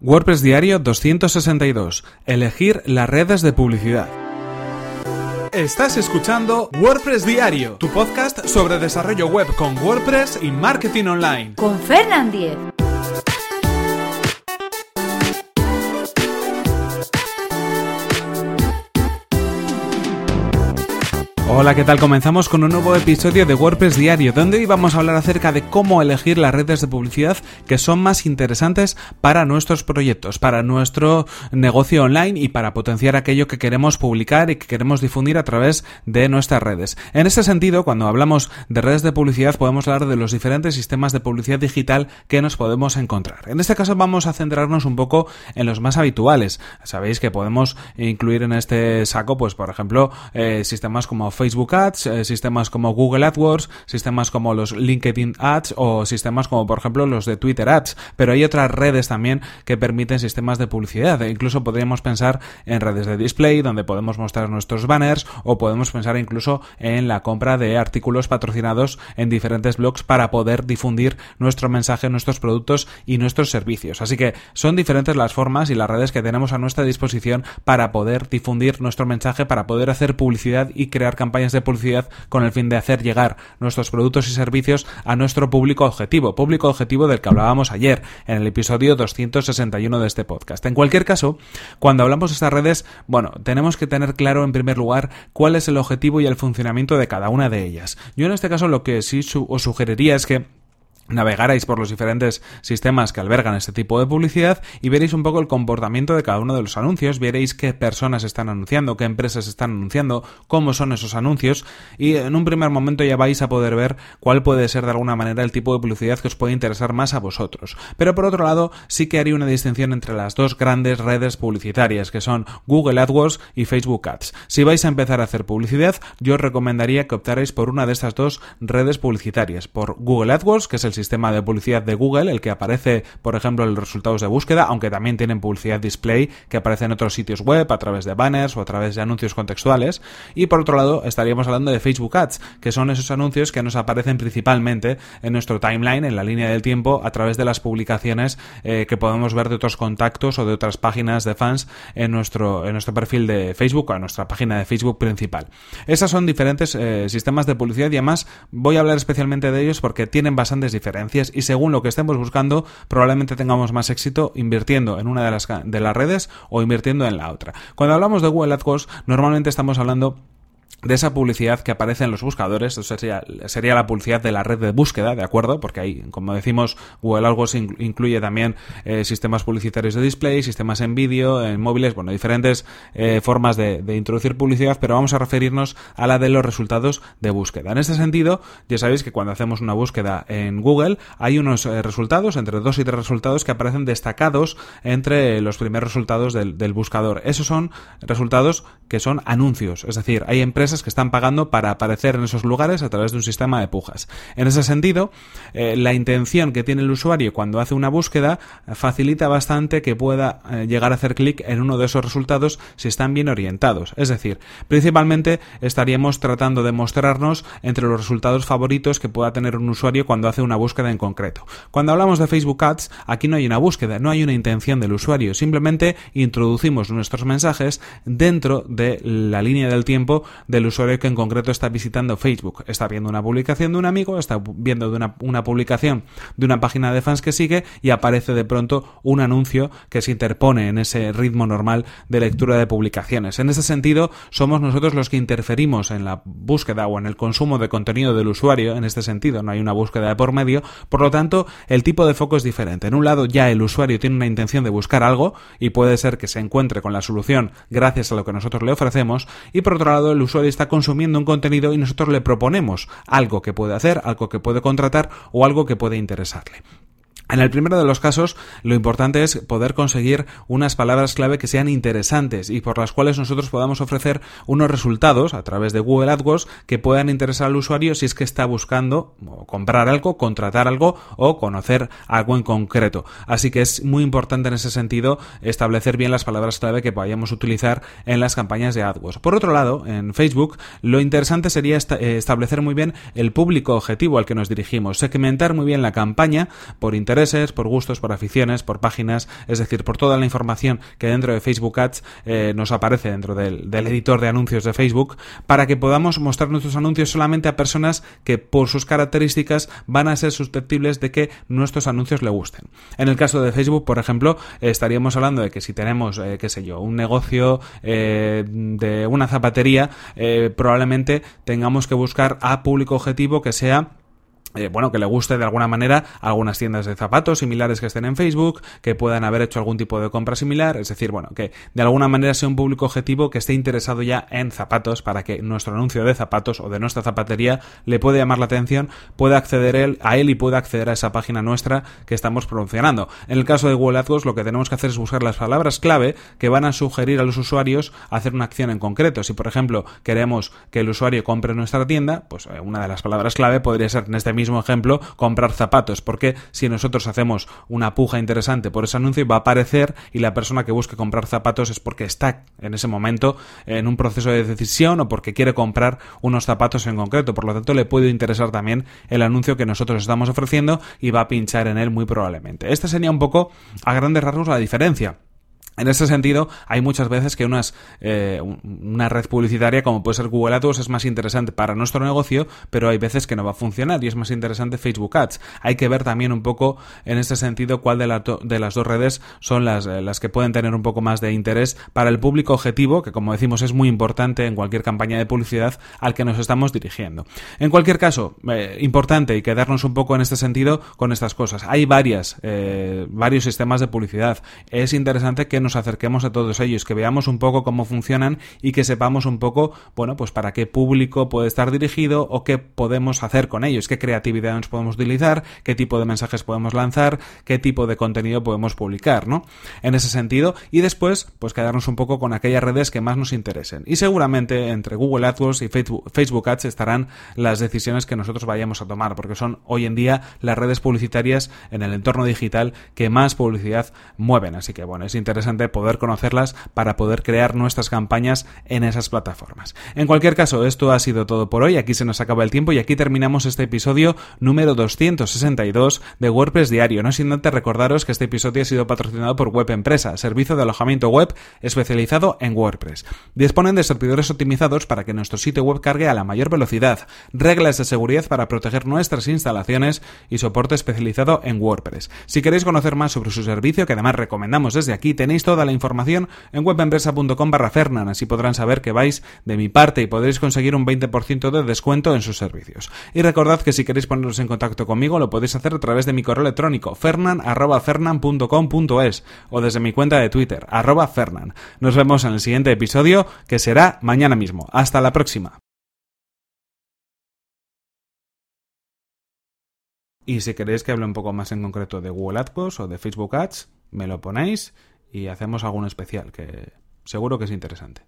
WordPress Diario 262. Elegir las redes de publicidad. Estás escuchando WordPress Diario, tu podcast sobre desarrollo web con WordPress y marketing online. Con Fernand Diez. Hola, ¿qué tal? Comenzamos con un nuevo episodio de WordPress Diario, donde hoy vamos a hablar acerca de cómo elegir las redes de publicidad que son más interesantes para nuestros proyectos, para nuestro negocio online y para potenciar aquello que queremos publicar y que queremos difundir a través de nuestras redes. En este sentido, cuando hablamos de redes de publicidad, podemos hablar de los diferentes sistemas de publicidad digital que nos podemos encontrar. En este caso vamos a centrarnos un poco en los más habituales. Sabéis que podemos incluir en este saco, pues por ejemplo, eh, sistemas como Facebook Ads, eh, sistemas como Google AdWords, sistemas como los LinkedIn Ads o sistemas como por ejemplo los de Twitter Ads. Pero hay otras redes también que permiten sistemas de publicidad. E incluso podríamos pensar en redes de display donde podemos mostrar nuestros banners o podemos pensar incluso en la compra de artículos patrocinados en diferentes blogs para poder difundir nuestro mensaje, nuestros productos y nuestros servicios. Así que son diferentes las formas y las redes que tenemos a nuestra disposición para poder difundir nuestro mensaje, para poder hacer publicidad y crear campañas de publicidad con el fin de hacer llegar nuestros productos y servicios a nuestro público objetivo, público objetivo del que hablábamos ayer en el episodio 261 de este podcast. En cualquier caso, cuando hablamos de estas redes, bueno, tenemos que tener claro en primer lugar cuál es el objetivo y el funcionamiento de cada una de ellas. Yo en este caso lo que sí os sugeriría es que navegaréis por los diferentes sistemas que albergan este tipo de publicidad y veréis un poco el comportamiento de cada uno de los anuncios, veréis qué personas están anunciando, qué empresas están anunciando, cómo son esos anuncios y en un primer momento ya vais a poder ver cuál puede ser de alguna manera el tipo de publicidad que os puede interesar más a vosotros. Pero por otro lado, sí que haría una distinción entre las dos grandes redes publicitarias que son Google AdWords y Facebook Ads. Si vais a empezar a hacer publicidad, yo os recomendaría que optarais por una de estas dos redes publicitarias, por Google AdWords, que es el sistema de publicidad de Google, el que aparece, por ejemplo, en los resultados de búsqueda, aunque también tienen publicidad display que aparece en otros sitios web a través de banners o a través de anuncios contextuales. Y por otro lado, estaríamos hablando de Facebook Ads, que son esos anuncios que nos aparecen principalmente en nuestro timeline, en la línea del tiempo, a través de las publicaciones eh, que podemos ver de otros contactos o de otras páginas de fans en nuestro, en nuestro perfil de Facebook o en nuestra página de Facebook principal. Esas son diferentes eh, sistemas de publicidad y además voy a hablar especialmente de ellos porque tienen bastantes diferencias y según lo que estemos buscando probablemente tengamos más éxito invirtiendo en una de las, de las redes o invirtiendo en la otra. Cuando hablamos de Google AdWords normalmente estamos hablando de esa publicidad que aparece en los buscadores, sería, sería, la publicidad de la red de búsqueda, ¿de acuerdo? Porque ahí, como decimos, Google AdWords incluye también eh, sistemas publicitarios de display, sistemas en vídeo, en móviles, bueno, diferentes eh, formas de, introducir publicidad, pero vamos a referirnos a la de los resultados de búsqueda. En este sentido, ya sabéis que cuando hacemos una búsqueda en Google, hay unos eh, resultados, entre dos y tres resultados, que aparecen destacados entre los primeros resultados del buscador. Esos son resultados que son anuncios, es decir, hay empresas que están pagando para aparecer en esos lugares a través de un sistema de pujas. En ese sentido, eh, la intención que tiene el usuario cuando hace una búsqueda facilita bastante que pueda eh, llegar a hacer clic en uno de esos resultados si están bien orientados. Es decir, principalmente estaríamos tratando de mostrarnos entre los resultados favoritos que pueda tener un usuario cuando hace una búsqueda en concreto. Cuando hablamos de Facebook Ads, aquí no hay una búsqueda, no hay una intención del usuario, simplemente introducimos nuestros mensajes dentro de la línea del tiempo del usuario que en concreto está visitando Facebook. Está viendo una publicación de un amigo, está viendo de una, publicación de una página de fans que sigue y aparece de pronto un anuncio que se interpone en ese ritmo normal de lectura de publicaciones. En ese sentido, somos nosotros los que interferimos en la búsqueda o en el consumo de contenido del usuario, en este sentido, no hay una búsqueda de por medio, por lo tanto, el tipo de foco es diferente. En un lado ya el usuario tiene una intención de buscar algo y puede ser que se encuentre con la solución gracias a lo que nosotros le ofrecemos y por otro lado el usuario está consumiendo un contenido y nosotros le proponemos algo que puede hacer, algo que puede contratar o algo que puede interesarle. En el primero de los casos, lo importante es poder conseguir unas palabras clave que sean interesantes y por las cuales nosotros podamos ofrecer unos resultados a través de Google AdWords que puedan interesar al usuario si es que está buscando comprar algo, contratar algo o conocer algo en concreto. Así que es muy importante en ese sentido establecer bien las palabras clave que vayamos utilizar en las campañas de AdWords. Por otro lado, en Facebook, lo interesante sería eh, establecer muy bien el público objetivo al que nos dirigimos, segmentar muy bien la campaña por interés por gustos, por aficiones, por páginas, es decir, por toda la información que dentro de Facebook Ads eh, nos aparece dentro del, editor de anuncios de Facebook, para que podamos mostrar nuestros anuncios solamente a personas que por sus características van a ser susceptibles de que nuestros anuncios le gusten. En el caso de Facebook, por ejemplo, estaríamos hablando de que si tenemos, eh, qué sé yo, un negocio eh, de una zapatería, probablemente tengamos que buscar a público objetivo que sea eh, bueno, que le guste de alguna manera algunas tiendas de zapatos similares que estén en Facebook, que puedan haber hecho algún tipo de compra similar, es decir, bueno, que de alguna manera sea un público objetivo que esté interesado ya en zapatos para que nuestro anuncio de zapatos o de nuestra zapatería le pueda llamar la atención, pueda acceder él, a él y pueda acceder a esa página nuestra que estamos promocionando. En el caso de Google AdWords lo que tenemos que hacer es buscar las palabras clave que van a sugerir a los usuarios hacer una acción en concreto. Si por ejemplo queremos que el usuario compre nuestra tienda, pues eh, una de las palabras clave podría ser en este mismo ejemplo, comprar zapatos, porque si nosotros hacemos una puja interesante por ese anuncio va a aparecer y la persona que busque comprar zapatos es porque está en ese momento en un proceso de decisión o porque quiere comprar unos zapatos en concreto. Por lo tanto, le puede interesar también el anuncio que nosotros estamos ofreciendo y va a pinchar en él muy probablemente. Esta sería un poco a grandes rasgos la diferencia. En ese sentido, hay muchas veces que unas, eh, una red publicitaria como puede ser Google AdWords es más interesante para nuestro negocio, pero hay veces que no va a funcionar y es más interesante Facebook Ads. Hay que ver también un poco en ese sentido cuál de, de las dos redes son las, eh, las que pueden tener un poco más de interés para el público objetivo, que como decimos es muy importante en cualquier campaña de publicidad al que nos estamos dirigiendo. En cualquier caso, eh, importante y quedarnos un poco en este sentido con estas cosas. Hay varias, varios sistemas de publicidad. Es interesante que nos acerquemos a todos ellos, que veamos un poco cómo funcionan y que sepamos un poco, bueno, pues para qué público puede estar dirigido o qué podemos hacer con ellos, qué creatividad nos podemos utilizar, qué tipo de mensajes podemos lanzar, qué tipo de contenido podemos publicar, ¿no? En ese sentido, y después, pues quedarnos un poco con aquellas redes que más nos interesen. Y seguramente entre Google AdWords y Facebook Ads estarán las decisiones que nosotros vayamos a tomar, porque son hoy en día las redes publicitarias en el entorno digital que más publicidad mueven. Así que bueno, es interesante poder conocerlas para poder crear nuestras campañas en esas plataformas. En cualquier caso, esto ha sido todo por hoy. Aquí se nos acaba el tiempo y aquí terminamos este episodio número 262 de WordPress Diario. No sin antes recordaros que este episodio ha sido patrocinado por Web Empresa, servicio de alojamiento web especializado en WordPress. Disponen de servidores optimizados para que nuestro sitio web cargue a la mayor velocidad, reglas de seguridad para proteger nuestras instalaciones y soporte especializado en WordPress. Si queréis conocer más sobre su servicio, que además recomendamos desde aquí, tenéis toda la información en webempresa.com barra Fernan, así podrán saber que vais de mi parte y podréis conseguir un 20% de descuento en sus servicios. Y recordad que si queréis poneros en contacto conmigo lo podéis hacer a través de mi correo electrónico fernan.fernan.com.es o desde mi cuenta de Twitter, arroba. Nos vemos en el siguiente episodio que será mañana mismo. Hasta la próxima. Y si queréis que hable un poco más en concreto de Google AdWords o de Facebook Ads, me lo ponéis y hacemos algún especial que seguro que es interesante.